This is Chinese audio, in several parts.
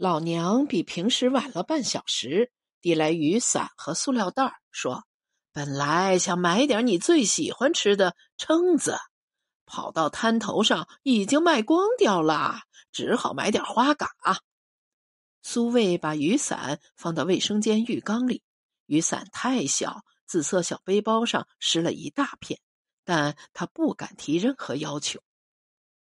老娘比平时晚了半小时，递来雨伞和塑料袋，说：“本来想买点你最喜欢吃的蛏子，跑到滩头上已经卖光掉了，只好买点花蛤。”苏卫把雨伞放到卫生间浴缸里，雨伞太小，紫色小背包上湿了一大片，但他不敢提任何要求。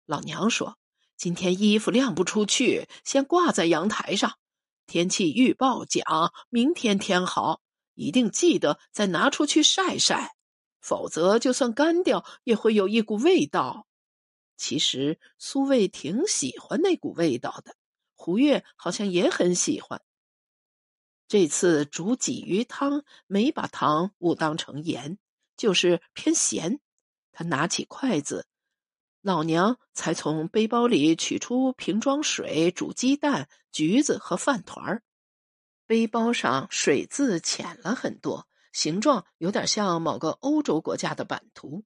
老娘说。今天衣服晾不出去，先挂在阳台上。天气预报讲明天天好，一定记得再拿出去晒晒，否则就算干掉也会有一股味道。其实苏卫挺喜欢那股味道的，胡月好像也很喜欢。这次煮鲫鱼汤没把糖误当成盐，就是偏咸。他拿起筷子。老娘才从背包里取出瓶装水、煮鸡蛋、橘子和饭团儿。背包上水渍浅了很多，形状有点像某个欧洲国家的版图。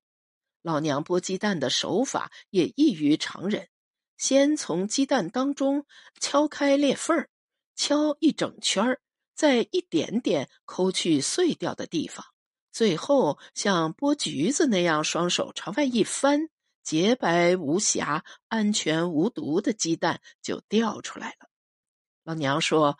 老娘剥鸡蛋的手法也异于常人，先从鸡蛋当中敲开裂缝儿，敲一整圈儿，再一点点抠去碎掉的地方，最后像剥橘子那样，双手朝外一翻。洁白无瑕、安全无毒的鸡蛋就掉出来了。老娘说：“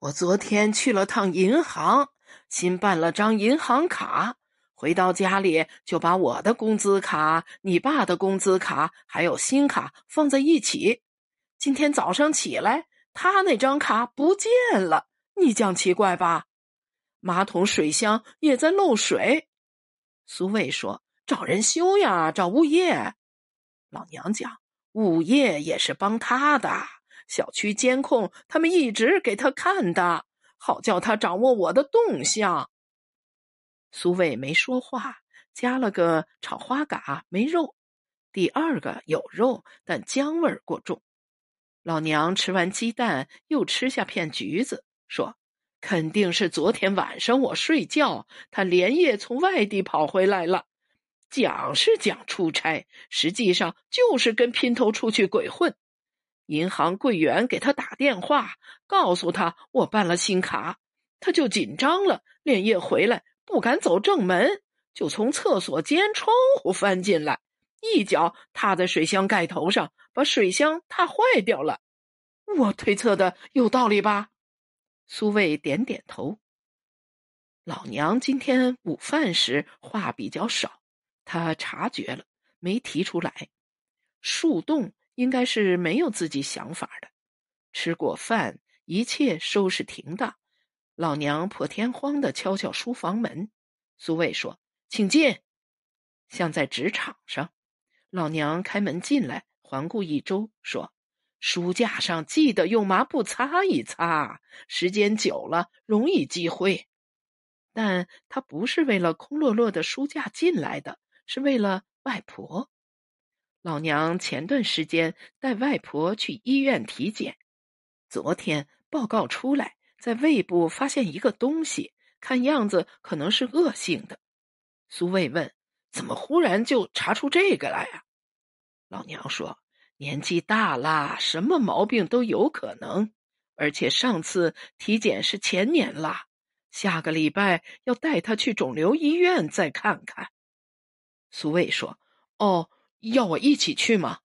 我昨天去了趟银行，新办了张银行卡，回到家里就把我的工资卡、你爸的工资卡还有新卡放在一起。今天早上起来，他那张卡不见了，你讲奇怪吧？马桶水箱也在漏水。”苏卫说。找人修呀，找物业。老娘讲，物业也是帮他的。小区监控，他们一直给他看的，好叫他掌握我的动向。苏卫没说话，加了个炒花蛤，没肉。第二个有肉，但姜味过重。老娘吃完鸡蛋，又吃下片橘子，说：“肯定是昨天晚上我睡觉，他连夜从外地跑回来了。”讲是讲出差，实际上就是跟姘头出去鬼混。银行柜员给他打电话，告诉他我办了新卡，他就紧张了，连夜回来不敢走正门，就从厕所间窗户翻进来，一脚踏在水箱盖头上，把水箱踏坏掉了。我推测的有道理吧？苏卫点点头。老娘今天午饭时话比较少。他察觉了，没提出来。树洞应该是没有自己想法的。吃过饭，一切收拾停当。老娘破天荒的敲敲书房门。苏卫说：“请进。”像在职场上，老娘开门进来，环顾一周，说：“书架上记得用抹布擦一擦，时间久了容易积灰。”但他不是为了空落落的书架进来的。是为了外婆，老娘前段时间带外婆去医院体检，昨天报告出来，在胃部发现一个东西，看样子可能是恶性的。苏卫问：“怎么忽然就查出这个来呀？”老娘说：“年纪大了，什么毛病都有可能，而且上次体检是前年了，下个礼拜要带他去肿瘤医院再看看。”苏卫说：“哦，要我一起去吗？”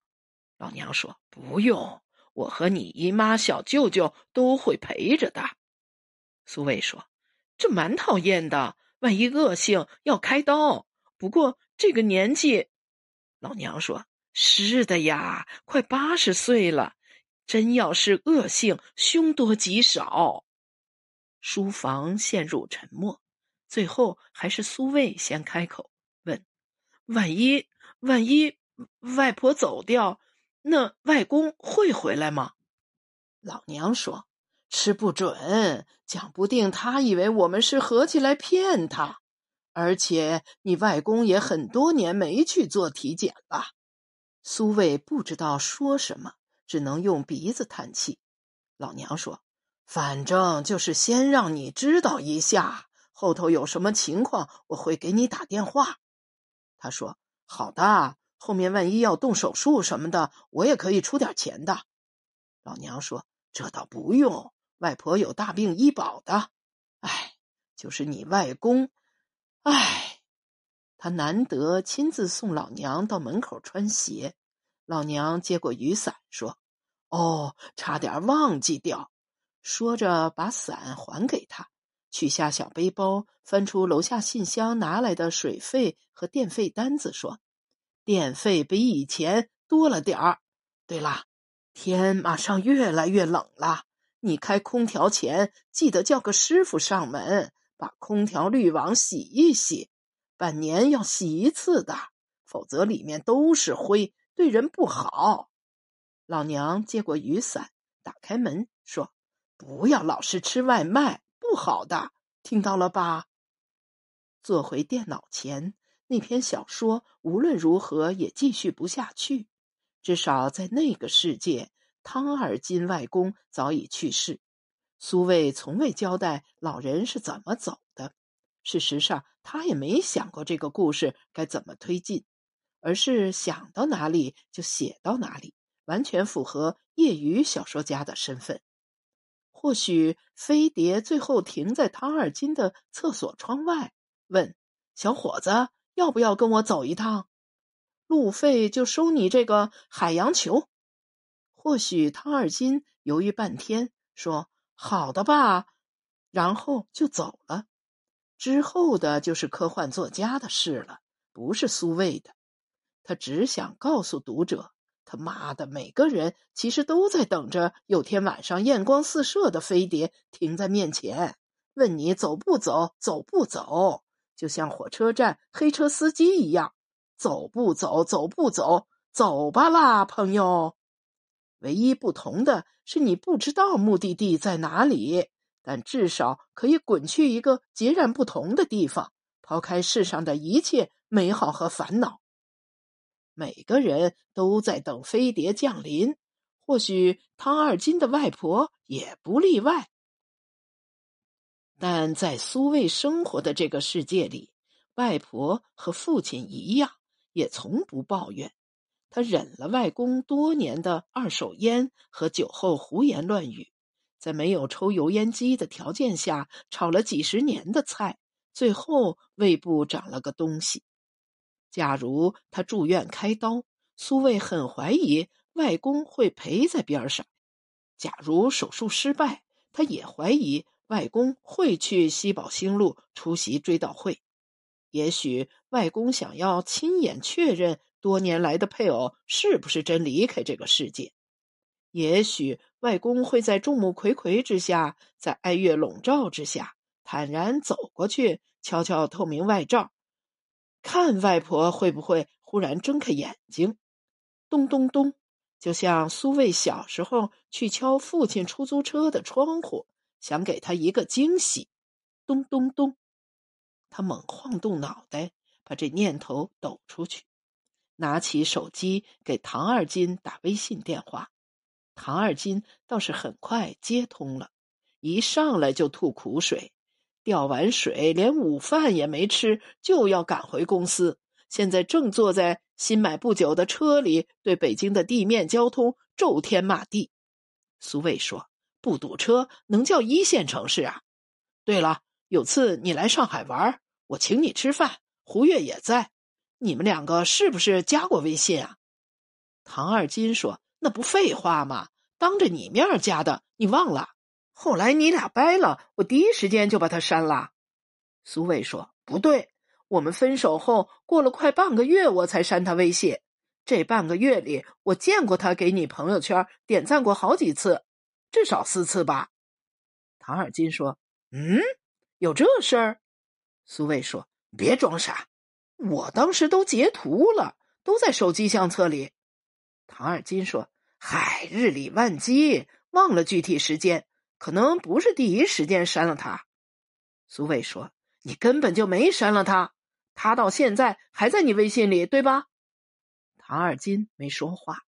老娘说：“不用，我和你姨妈、小舅舅都会陪着的。”苏卫说：“这蛮讨厌的，万一恶性要开刀。不过这个年纪……”老娘说：“是的呀，快八十岁了，真要是恶性，凶多吉少。”书房陷入沉默，最后还是苏卫先开口。万一万一外婆走掉，那外公会回来吗？老娘说：“吃不准，讲不定他以为我们是合起来骗他。而且你外公也很多年没去做体检了。”苏卫不知道说什么，只能用鼻子叹气。老娘说：“反正就是先让你知道一下，后头有什么情况，我会给你打电话。”他说：“好的，后面万一要动手术什么的，我也可以出点钱的。”老娘说：“这倒不用，外婆有大病医保的。哎，就是你外公，哎，他难得亲自送老娘到门口穿鞋。老娘接过雨伞说：“哦，差点忘记掉。”说着把伞还给他，取下小背包，翻出楼下信箱拿来的水费和电费单子，说：“电费比以前多了点儿。对了。”天马上越来越冷了，你开空调前记得叫个师傅上门，把空调滤网洗一洗，半年要洗一次的，否则里面都是灰，对人不好。老娘接过雨伞，打开门说：“不要老是吃外卖，不好的，听到了吧？”坐回电脑前，那篇小说无论如何也继续不下去。至少在那个世界，汤尔金外公早已去世。苏卫从未交代老人是怎么走的。事实上，他也没想过这个故事该怎么推进，而是想到哪里就写到哪里，完全符合业余小说家的身份。或许飞碟最后停在汤尔金的厕所窗外，问：“小伙子，要不要跟我走一趟？”路费就收你这个海洋球。或许汤二金犹豫半天，说：“好的吧。”然后就走了。之后的就是科幻作家的事了，不是苏卫的。他只想告诉读者：他妈的，每个人其实都在等着有天晚上艳光四射的飞碟停在面前，问你走不走，走不走，就像火车站黑车司机一样。走不走？走不走？走吧啦，朋友。唯一不同的是，你不知道目的地在哪里，但至少可以滚去一个截然不同的地方，抛开世上的一切美好和烦恼。每个人都在等飞碟降临，或许汤二金的外婆也不例外。但在苏卫生活的这个世界里，外婆和父亲一样。也从不抱怨，他忍了外公多年的二手烟和酒后胡言乱语，在没有抽油烟机的条件下炒了几十年的菜，最后胃部长了个东西。假如他住院开刀，苏卫很怀疑外公会陪在边上；假如手术失败，他也怀疑外公会去西宝兴路出席追悼会。也许外公想要亲眼确认多年来的配偶是不是真离开这个世界。也许外公会在众目睽睽之下，在哀乐笼罩之下，坦然走过去，敲敲透明外罩，看外婆会不会忽然睁开眼睛。咚咚咚，就像苏卫小时候去敲父亲出租车的窗户，想给他一个惊喜。咚咚咚。他猛晃动脑袋，把这念头抖出去，拿起手机给唐二金打微信电话。唐二金倒是很快接通了，一上来就吐苦水，吊完水连午饭也没吃，就要赶回公司。现在正坐在新买不久的车里，对北京的地面交通咒天骂地。苏卫说：“不堵车能叫一线城市啊？”对了。有次你来上海玩，我请你吃饭，胡月也在。你们两个是不是加过微信啊？唐二金说：“那不废话吗？当着你面加的，你忘了？后来你俩掰了，我第一时间就把他删了。”苏伟说：“不对，我们分手后过了快半个月，我才删他微信。这半个月里，我见过他给你朋友圈点赞过好几次，至少四次吧。”唐二金说：“嗯。”有这事儿，苏卫说：“别装傻，我当时都截图了，都在手机相册里。”唐二金说：“嗨，日理万机，忘了具体时间，可能不是第一时间删了他。”苏卫说：“你根本就没删了他，他到现在还在你微信里，对吧？”唐二金没说话。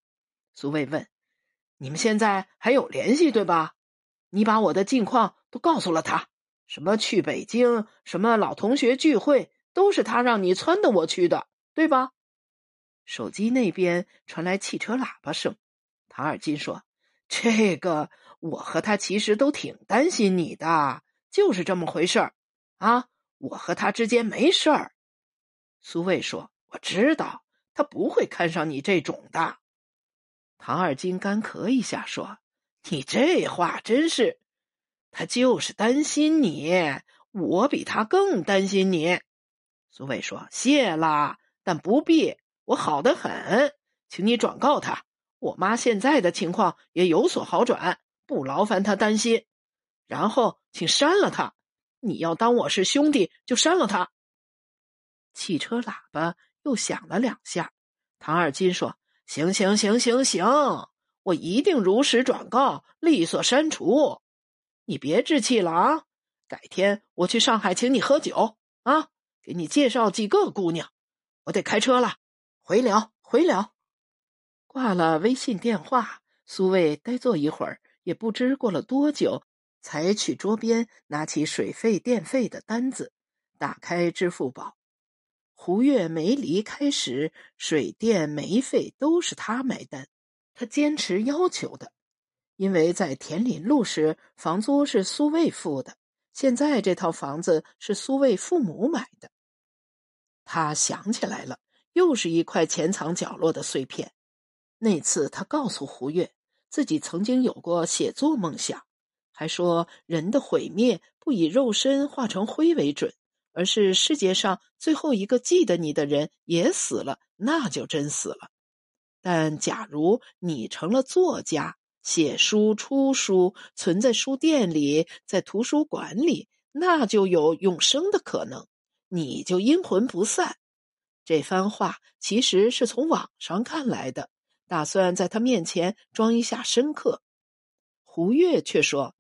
苏卫问：“你们现在还有联系，对吧？你把我的近况都告诉了他。”什么去北京？什么老同学聚会？都是他让你撺掇我去的，对吧？手机那边传来汽车喇叭声。唐二金说：“这个我和他其实都挺担心你的，就是这么回事儿啊。我和他之间没事儿。苏卫说：“我知道他不会看上你这种的。”唐二金干咳一下说：“你这话真是……他就是担心你，我比他更担心你。”苏卫说：“谢啦，但不必，我好的很，请你转告他。”我妈现在的情况也有所好转，不劳烦她担心。然后，请删了他。你要当我是兄弟，就删了他。汽车喇叭又响了两下。唐二金说：“行行行行行，我一定如实转告，利索删除。你别置气了啊！改天我去上海请你喝酒啊，给你介绍几个姑娘。我得开车了，回聊，回聊。”挂了微信电话，苏卫呆坐一会儿，也不知过了多久，才去桌边拿起水费、电费的单子，打开支付宝。胡月没离开时，水电煤费都是他买单，他坚持要求的，因为在田林路时房租是苏卫付的，现在这套房子是苏卫父母买的。他想起来了，又是一块潜藏角落的碎片。那次，他告诉胡月，自己曾经有过写作梦想，还说人的毁灭不以肉身化成灰为准，而是世界上最后一个记得你的人也死了，那就真死了。但假如你成了作家，写书、出书，存在书店里，在图书馆里，那就有永生的可能，你就阴魂不散。这番话其实是从网上看来的。打算在他面前装一下深刻，胡月却说：“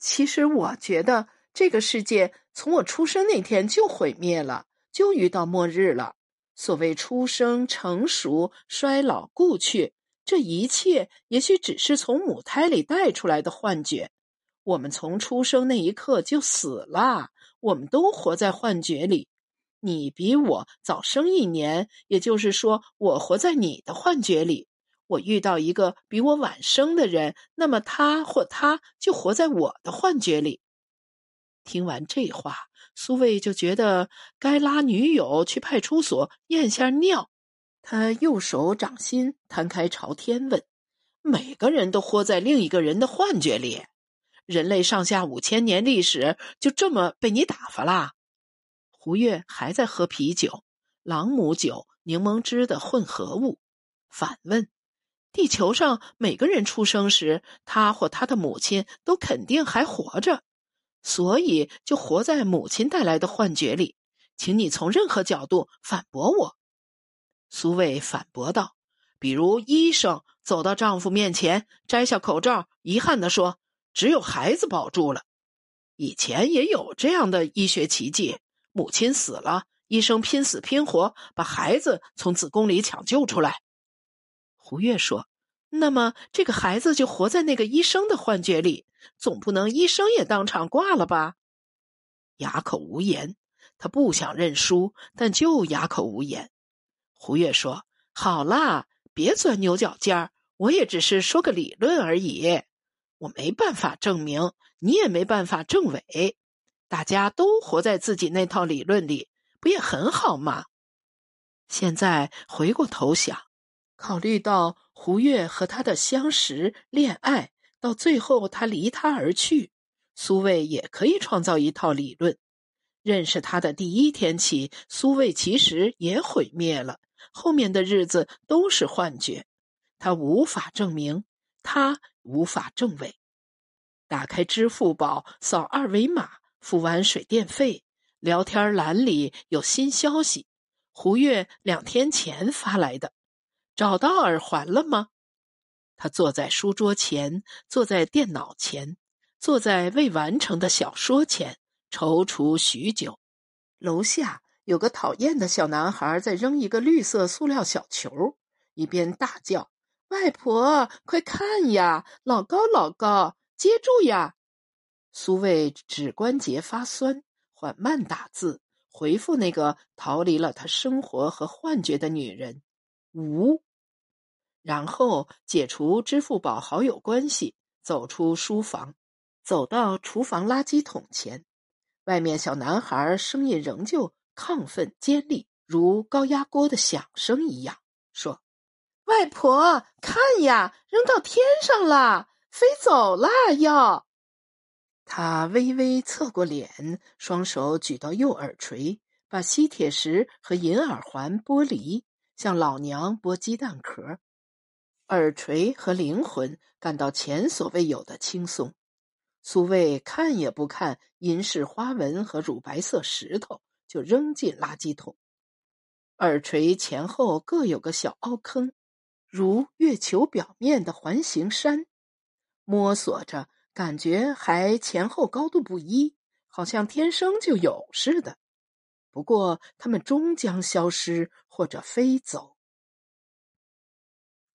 其实我觉得这个世界从我出生那天就毁灭了，就遇到末日了。所谓出生、成熟、衰老、故去，这一切也许只是从母胎里带出来的幻觉。我们从出生那一刻就死了，我们都活在幻觉里。你比我早生一年，也就是说，我活在你的幻觉里。”我遇到一个比我晚生的人，那么他或他就活在我的幻觉里。听完这话，苏卫就觉得该拉女友去派出所验下尿。他右手掌心摊开朝天问：“每个人都活在另一个人的幻觉里？人类上下五千年历史就这么被你打发啦？”胡月还在喝啤酒，朗姆酒、柠檬汁的混合物，反问。地球上每个人出生时，他或他的母亲都肯定还活着，所以就活在母亲带来的幻觉里。请你从任何角度反驳我。”苏卫反驳道，“比如医生走到丈夫面前，摘下口罩，遗憾地说：‘只有孩子保住了。’以前也有这样的医学奇迹，母亲死了，医生拼死拼活把孩子从子宫里抢救出来。”胡月说：“那么这个孩子就活在那个医生的幻觉里，总不能医生也当场挂了吧？”哑口无言。他不想认输，但就哑口无言。胡月说：“好啦，别钻牛角尖儿，我也只是说个理论而已，我没办法证明，你也没办法证伪，大家都活在自己那套理论里，不也很好吗？”现在回过头想。考虑到胡月和他的相识、恋爱，到最后他离他而去，苏卫也可以创造一套理论。认识他的第一天起，苏卫其实也毁灭了，后面的日子都是幻觉。他无法证明，他无法证伪。打开支付宝，扫二维码，付完水电费，聊天栏里有新消息：胡月两天前发来的。找到耳环了吗？他坐在书桌前，坐在电脑前，坐在未完成的小说前，踌躇许久。楼下有个讨厌的小男孩在扔一个绿色塑料小球，一边大叫：“外婆，快看呀，老高，老高，接住呀！”苏卫指关节发酸，缓慢打字回复那个逃离了他生活和幻觉的女人。无。然后解除支付宝好友关系，走出书房，走到厨房垃圾桶前。外面小男孩声音仍旧亢奋尖利，如高压锅的响声一样，说：“外婆，看呀，扔到天上了，飞走了！”要他微微侧过脸，双手举到右耳垂，把吸铁石和银耳环剥离，像老娘剥鸡蛋壳。耳垂和灵魂感到前所未有的轻松。苏卫看也不看银饰花纹和乳白色石头，就扔进垃圾桶。耳垂前后各有个小凹坑，如月球表面的环形山。摸索着，感觉还前后高度不一，好像天生就有似的。不过，它们终将消失或者飞走。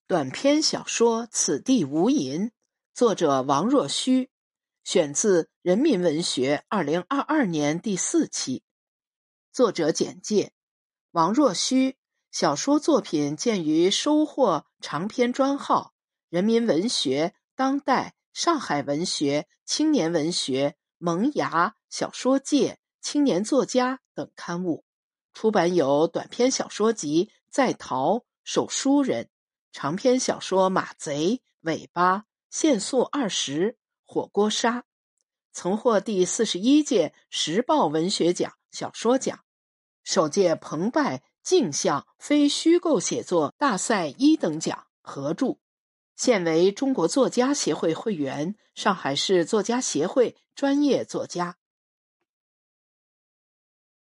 短篇小说《此地无银》，作者王若虚。选自《人民文学》二零二二年第四期。作者简介：王若虚，小说作品见于收获长篇专号《人民文学》《当代》《上海文学》《青年文学》《萌芽》《小说界》《青年作家》等刊物。出版有短篇小说集《在逃》《守书人》，长篇小说《马贼》《尾巴》《限速二十》。火锅杀曾获第四十一届时报文学奖小说奖，首届澎湃镜像非虚构写作大赛一等奖合著，现为中国作家协会会员，上海市作家协会专业作家。